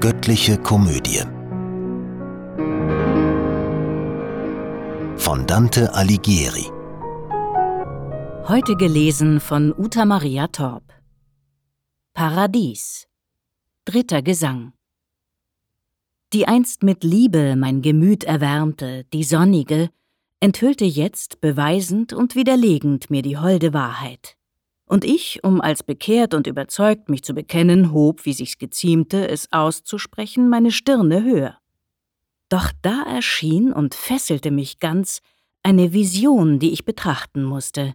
Göttliche Komödie von Dante Alighieri. Heute gelesen von Uta Maria Torp. Paradies. Dritter Gesang. Die einst mit Liebe mein Gemüt erwärmte, die sonnige, enthüllte jetzt beweisend und widerlegend mir die holde Wahrheit. Und ich, um als bekehrt und überzeugt mich zu bekennen, hob, wie sich's geziemte, es auszusprechen, meine Stirne höher. Doch da erschien und fesselte mich ganz eine Vision, die ich betrachten musste,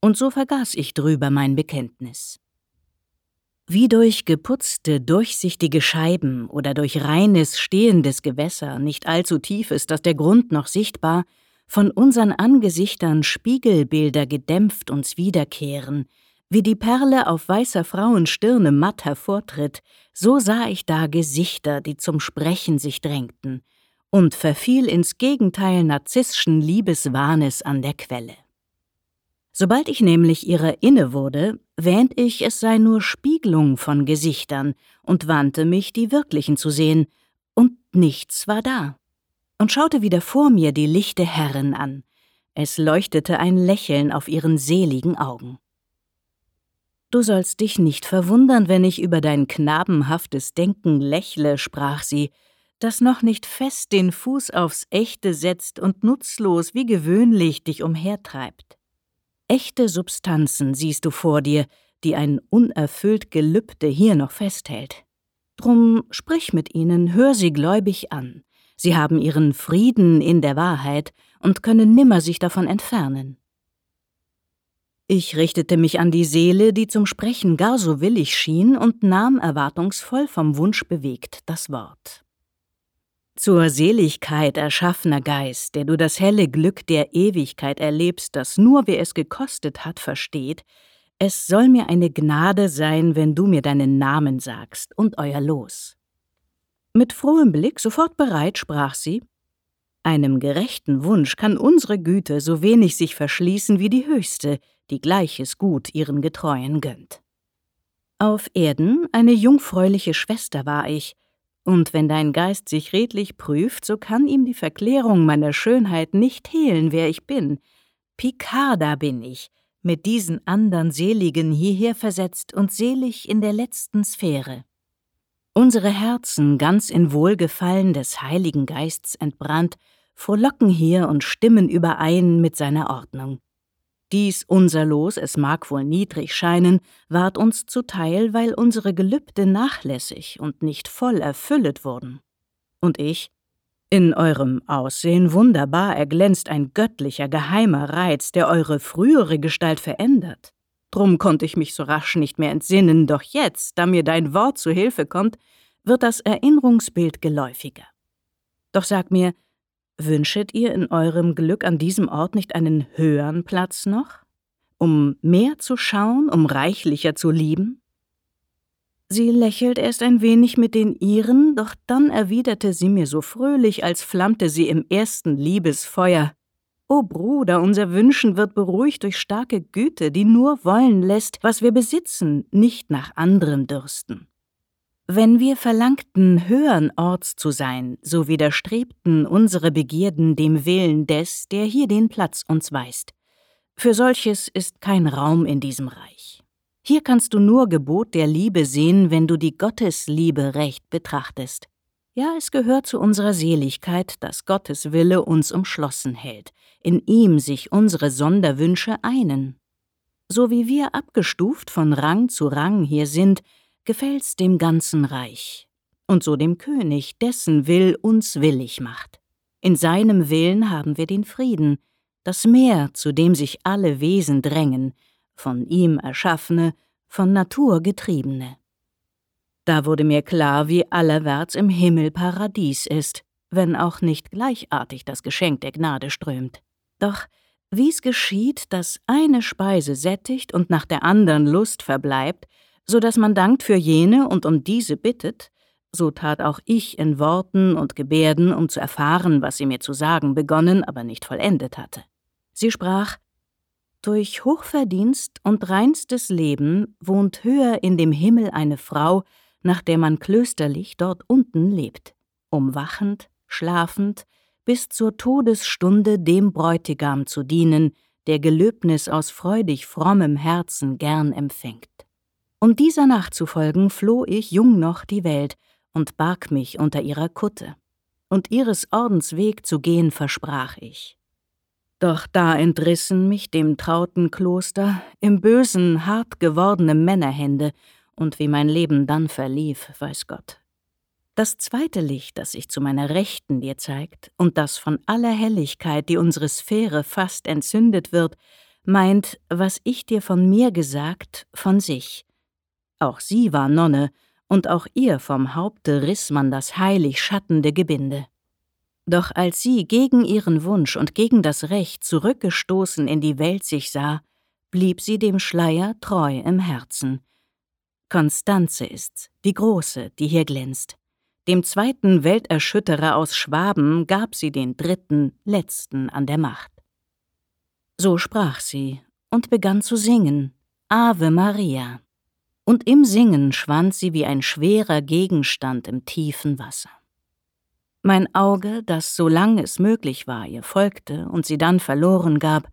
und so vergaß ich drüber mein Bekenntnis. Wie durch geputzte, durchsichtige Scheiben oder durch reines, stehendes Gewässer, nicht allzu tief ist, dass der Grund noch sichtbar, von unseren Angesichtern Spiegelbilder gedämpft uns wiederkehren, wie die Perle auf weißer Frauenstirne matt hervortritt, so sah ich da Gesichter, die zum Sprechen sich drängten, und verfiel ins Gegenteil narzisschen Liebeswahnes an der Quelle. Sobald ich nämlich ihrer inne wurde, wähnt ich, es sei nur Spiegelung von Gesichtern und wandte mich, die wirklichen zu sehen, und nichts war da. Und schaute wieder vor mir die lichte Herrin an. Es leuchtete ein Lächeln auf ihren seligen Augen. Du sollst dich nicht verwundern, wenn ich über dein knabenhaftes Denken lächle, sprach sie, das noch nicht fest den Fuß aufs Echte setzt und nutzlos wie gewöhnlich dich umhertreibt. Echte Substanzen siehst du vor dir, die ein unerfüllt Gelübde hier noch festhält. Drum sprich mit ihnen, hör sie gläubig an. Sie haben ihren Frieden in der Wahrheit und können nimmer sich davon entfernen. Ich richtete mich an die Seele, die zum Sprechen gar so willig schien, und nahm erwartungsvoll vom Wunsch bewegt das Wort. Zur Seligkeit erschaffener Geist, der du das helle Glück der Ewigkeit erlebst, das nur wer es gekostet hat, versteht, es soll mir eine Gnade sein, wenn du mir deinen Namen sagst und euer Los. Mit frohem Blick, sofort bereit, sprach sie, einem gerechten Wunsch kann unsere Güte so wenig sich verschließen wie die höchste, die gleiches Gut ihren Getreuen gönnt. Auf Erden eine jungfräuliche Schwester war ich, und wenn dein Geist sich redlich prüft, so kann ihm die Verklärung meiner Schönheit nicht hehlen, wer ich bin. Picarda bin ich, mit diesen andern Seligen hierher versetzt und selig in der letzten Sphäre. Unsere Herzen, ganz in Wohlgefallen des Heiligen Geists entbrannt, frohlocken hier und stimmen überein mit seiner Ordnung. Dies unser Los, es mag wohl niedrig scheinen, ward uns zuteil, weil unsere Gelübde nachlässig und nicht voll erfüllet wurden. Und ich, in eurem Aussehen wunderbar erglänzt ein göttlicher geheimer Reiz, der eure frühere Gestalt verändert. Drum konnte ich mich so rasch nicht mehr entsinnen, doch jetzt, da mir dein Wort zu Hilfe kommt, wird das Erinnerungsbild geläufiger. Doch sag mir, Wünschet ihr in eurem Glück an diesem Ort nicht einen höheren Platz noch? Um mehr zu schauen, um reichlicher zu lieben? Sie lächelt erst ein wenig mit den ihren, doch dann erwiderte sie mir so fröhlich, als flammte sie im ersten Liebesfeuer. O Bruder, unser Wünschen wird beruhigt durch starke Güte, die nur wollen lässt, was wir besitzen, nicht nach anderem dürsten. Wenn wir verlangten, höheren Orts zu sein, so widerstrebten unsere Begierden dem Willen des, der hier den Platz uns weist. Für solches ist kein Raum in diesem Reich. Hier kannst du nur Gebot der Liebe sehen, wenn du die Gottesliebe recht betrachtest. Ja, es gehört zu unserer Seligkeit, dass Gottes Wille uns umschlossen hält, in ihm sich unsere Sonderwünsche einen. So wie wir abgestuft von Rang zu Rang hier sind, gefällt's dem ganzen Reich und so dem König, dessen Will uns willig macht. In seinem Willen haben wir den Frieden, das Meer, zu dem sich alle Wesen drängen, von ihm erschaffene, von Natur getriebene. Da wurde mir klar, wie allerwärts im Himmel Paradies ist, wenn auch nicht gleichartig das Geschenk der Gnade strömt. Doch wie's geschieht, dass eine Speise sättigt und nach der andern Lust verbleibt, so dass man dankt für jene und um diese bittet, so tat auch ich in Worten und Gebärden, um zu erfahren, was sie mir zu sagen begonnen, aber nicht vollendet hatte. Sie sprach Durch Hochverdienst und reinstes Leben wohnt höher in dem Himmel eine Frau, nach der man klösterlich dort unten lebt, umwachend, schlafend, bis zur Todesstunde dem Bräutigam zu dienen, der Gelöbnis aus freudig frommem Herzen gern empfängt. Um dieser nachzufolgen, floh ich jung noch die Welt und barg mich unter ihrer Kutte. Und ihres Ordens Weg zu gehen versprach ich. Doch da entrissen mich dem trauten Kloster im bösen, hart gewordene Männerhände, und wie mein Leben dann verlief, weiß Gott. Das zweite Licht, das sich zu meiner Rechten dir zeigt, und das von aller Helligkeit, die unsere Sphäre fast entzündet wird, meint, was ich dir von mir gesagt, von sich. Auch sie war Nonne, und auch ihr vom Haupte riss man das heilig schattende Gebinde. Doch als sie gegen ihren Wunsch und gegen das Recht zurückgestoßen in die Welt sich sah, blieb sie dem Schleier treu im Herzen. Konstanze ist's, die Große, die hier glänzt. Dem zweiten Welterschütterer aus Schwaben gab sie den dritten, letzten an der Macht. So sprach sie und begann zu singen, Ave Maria. Und im Singen schwand sie wie ein schwerer Gegenstand im tiefen Wasser. Mein Auge, das solang es möglich war, ihr folgte und sie dann verloren gab,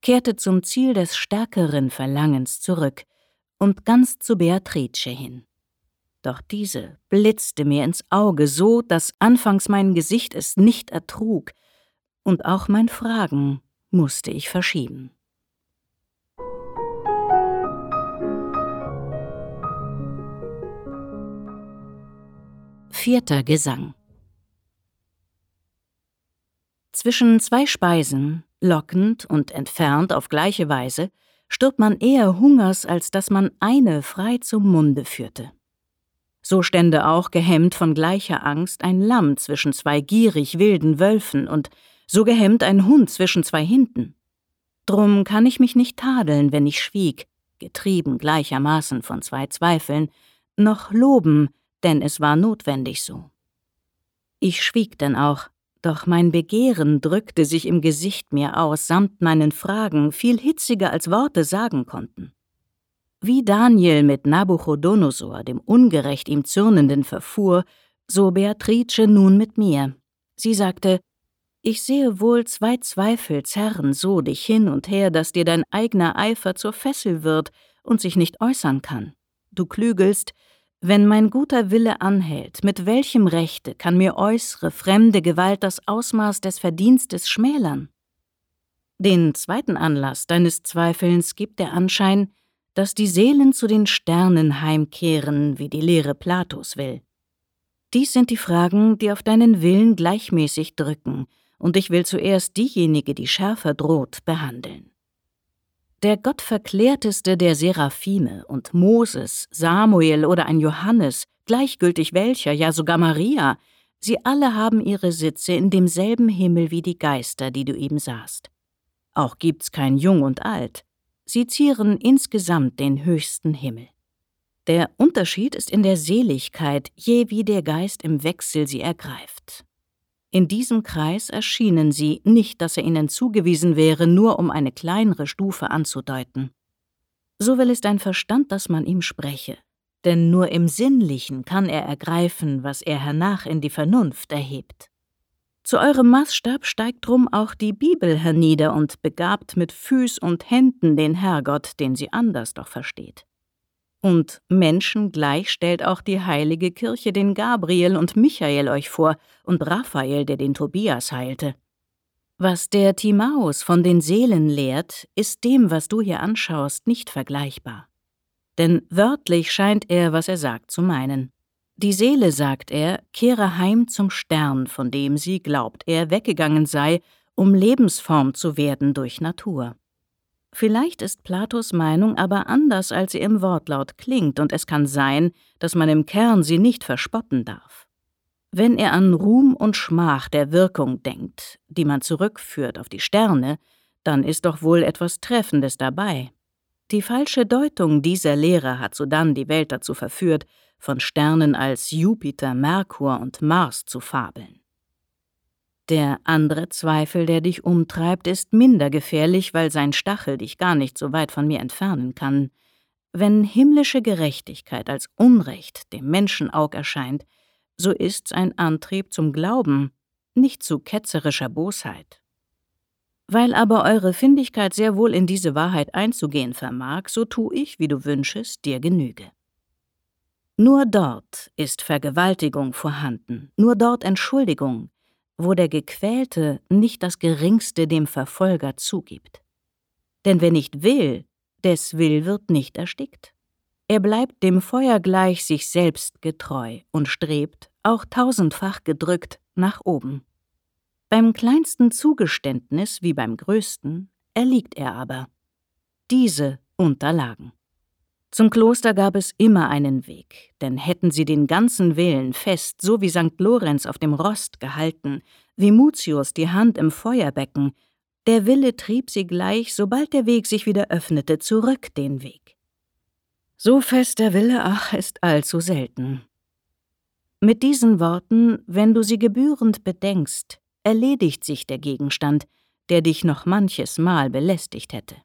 kehrte zum Ziel des stärkeren Verlangens zurück und ganz zu Beatrice hin. Doch diese blitzte mir ins Auge so, dass anfangs mein Gesicht es nicht ertrug, und auch mein Fragen musste ich verschieben. Vierter Gesang Zwischen zwei Speisen, lockend und entfernt auf gleiche Weise, stirbt man eher Hungers, als dass man eine frei zum Munde führte. So stände auch gehemmt von gleicher Angst ein Lamm zwischen zwei gierig wilden Wölfen und so gehemmt ein Hund zwischen zwei Hinden. Drum kann ich mich nicht tadeln, wenn ich schwieg, getrieben gleichermaßen von zwei Zweifeln, noch loben, denn es war notwendig so. Ich schwieg denn auch, doch mein Begehren drückte sich im Gesicht mir aus, samt meinen Fragen, viel hitziger als Worte sagen konnten. Wie Daniel mit Nabuchodonosor, dem ungerecht ihm Zürnenden, verfuhr, so Beatrice nun mit mir. Sie sagte, ich sehe wohl zwei Zweifel zerren so dich hin und her, dass dir dein eigener Eifer zur Fessel wird und sich nicht äußern kann. Du klügelst, wenn mein guter Wille anhält, mit welchem Rechte kann mir äußere, fremde Gewalt das Ausmaß des Verdienstes schmälern? Den zweiten Anlass deines Zweifelns gibt der Anschein, dass die Seelen zu den Sternen heimkehren, wie die Lehre Platos will. Dies sind die Fragen, die auf deinen Willen gleichmäßig drücken, und ich will zuerst diejenige, die schärfer droht, behandeln. Der gottverklärteste der Seraphime und Moses, Samuel oder ein Johannes, gleichgültig welcher, ja sogar Maria, sie alle haben ihre Sitze in demselben Himmel wie die Geister, die du eben sahst. Auch gibt's kein Jung und Alt, Sie zieren insgesamt den höchsten Himmel. Der Unterschied ist in der Seligkeit, je wie der Geist im Wechsel sie ergreift. In diesem Kreis erschienen sie, nicht dass er ihnen zugewiesen wäre, nur um eine kleinere Stufe anzudeuten. So will es dein Verstand, dass man ihm spreche, denn nur im Sinnlichen kann er ergreifen, was er hernach in die Vernunft erhebt. Zu eurem Maßstab steigt drum auch die Bibel hernieder und begabt mit Füß und Händen den Herrgott, den sie anders doch versteht. Und Menschen gleich stellt auch die heilige Kirche den Gabriel und Michael euch vor und Raphael, der den Tobias heilte. Was der Timaus von den Seelen lehrt, ist dem, was du hier anschaust, nicht vergleichbar. Denn wörtlich scheint er, was er sagt, zu meinen. Die Seele, sagt er, kehre heim zum Stern, von dem sie, glaubt er, weggegangen sei, um Lebensform zu werden durch Natur. Vielleicht ist Platos Meinung aber anders, als sie im Wortlaut klingt, und es kann sein, dass man im Kern sie nicht verspotten darf. Wenn er an Ruhm und Schmach der Wirkung denkt, die man zurückführt auf die Sterne, dann ist doch wohl etwas Treffendes dabei. Die falsche Deutung dieser Lehre hat sodann die Welt dazu verführt, von Sternen als Jupiter, Merkur und Mars zu fabeln. Der andere Zweifel, der dich umtreibt, ist minder gefährlich, weil sein Stachel dich gar nicht so weit von mir entfernen kann. Wenn himmlische Gerechtigkeit als Unrecht dem Menschenaug erscheint, so ist's ein Antrieb zum Glauben, nicht zu ketzerischer Bosheit. Weil aber eure Findigkeit sehr wohl in diese Wahrheit einzugehen vermag, so tu ich, wie du wünschest, dir Genüge. Nur dort ist Vergewaltigung vorhanden, nur dort Entschuldigung, wo der Gequälte nicht das Geringste dem Verfolger zugibt. Denn wer nicht will, des Will wird nicht erstickt. Er bleibt dem Feuer gleich sich selbst getreu und strebt, auch tausendfach gedrückt, nach oben. Beim kleinsten Zugeständnis wie beim größten erliegt er aber. Diese unterlagen. Zum Kloster gab es immer einen Weg, denn hätten sie den ganzen Willen fest, so wie St. Lorenz auf dem Rost gehalten, wie Mutius die Hand im Feuerbecken, der Wille trieb sie gleich, sobald der Weg sich wieder öffnete, zurück den Weg. So fest der Wille, ach, ist allzu selten. Mit diesen Worten, wenn du sie gebührend bedenkst, erledigt sich der Gegenstand, der dich noch manches Mal belästigt hätte.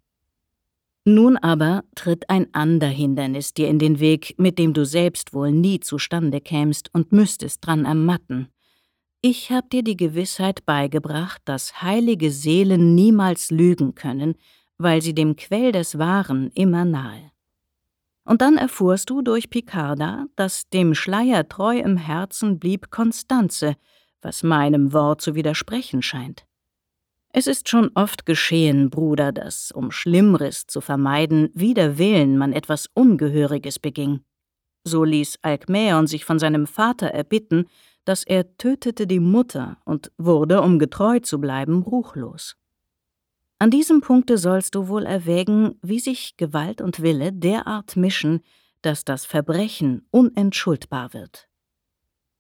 Nun aber tritt ein ander Hindernis dir in den Weg, mit dem du selbst wohl nie zustande kämst und müsstest dran ermatten. Ich hab dir die Gewissheit beigebracht, dass heilige Seelen niemals lügen können, weil sie dem Quell des Wahren immer nahe. Und dann erfuhrst du durch Picarda, dass dem Schleier treu im Herzen blieb Konstanze, was meinem Wort zu widersprechen scheint. Es ist schon oft geschehen, Bruder, dass, um Schlimmres zu vermeiden, wider Willen man etwas Ungehöriges beging. So ließ Alkmäon sich von seinem Vater erbitten, dass er tötete die Mutter und wurde, um getreu zu bleiben, ruchlos. An diesem Punkte sollst du wohl erwägen, wie sich Gewalt und Wille derart mischen, dass das Verbrechen unentschuldbar wird.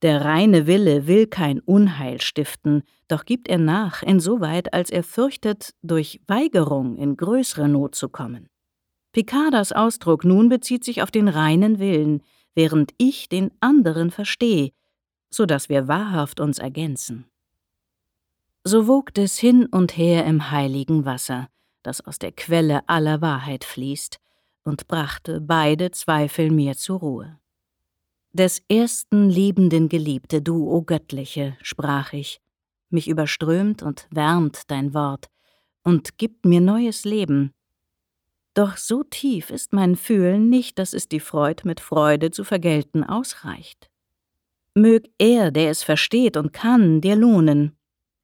Der reine Wille will kein Unheil stiften, doch gibt er nach, insoweit als er fürchtet, durch Weigerung in größere Not zu kommen. Picardas Ausdruck nun bezieht sich auf den reinen Willen, während ich den anderen verstehe, so dass wir wahrhaft uns ergänzen. So wogt es hin und her im heiligen Wasser, das aus der Quelle aller Wahrheit fließt, und brachte beide Zweifel mir zur Ruhe. Des ersten liebenden Geliebte, du, o Göttliche, sprach ich, mich überströmt und wärmt dein Wort und gibt mir neues Leben. Doch so tief ist mein Fühlen nicht, dass es die Freud mit Freude zu vergelten ausreicht. Mög er, der es versteht und kann, dir lohnen.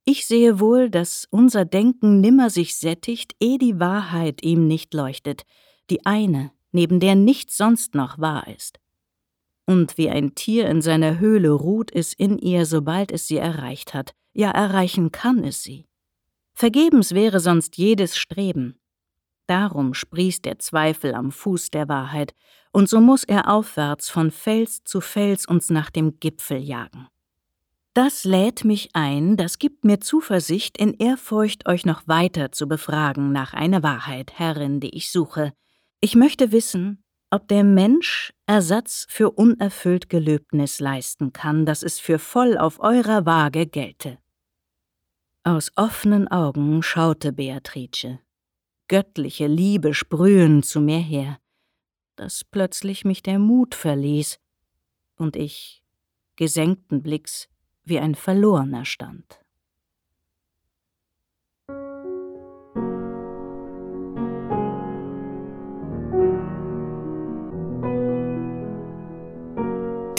Ich sehe wohl, dass unser Denken nimmer sich sättigt, eh die Wahrheit ihm nicht leuchtet, die eine, neben der nichts sonst noch wahr ist. Und wie ein Tier in seiner Höhle ruht es in ihr, sobald es sie erreicht hat, ja erreichen kann es sie. Vergebens wäre sonst jedes Streben. Darum sprießt der Zweifel am Fuß der Wahrheit, und so muss er aufwärts von Fels zu Fels uns nach dem Gipfel jagen. Das lädt mich ein, das gibt mir Zuversicht, in Ehrfurcht euch noch weiter zu befragen nach einer Wahrheit, Herrin, die ich suche. Ich möchte wissen, ob der Mensch Ersatz für unerfüllt Gelöbnis leisten kann, dass es für voll auf eurer Waage gelte. Aus offenen Augen schaute Beatrice. Göttliche Liebe sprühen zu mir her dass plötzlich mich der Mut verließ und ich, gesenkten Blicks, wie ein Verlorener stand.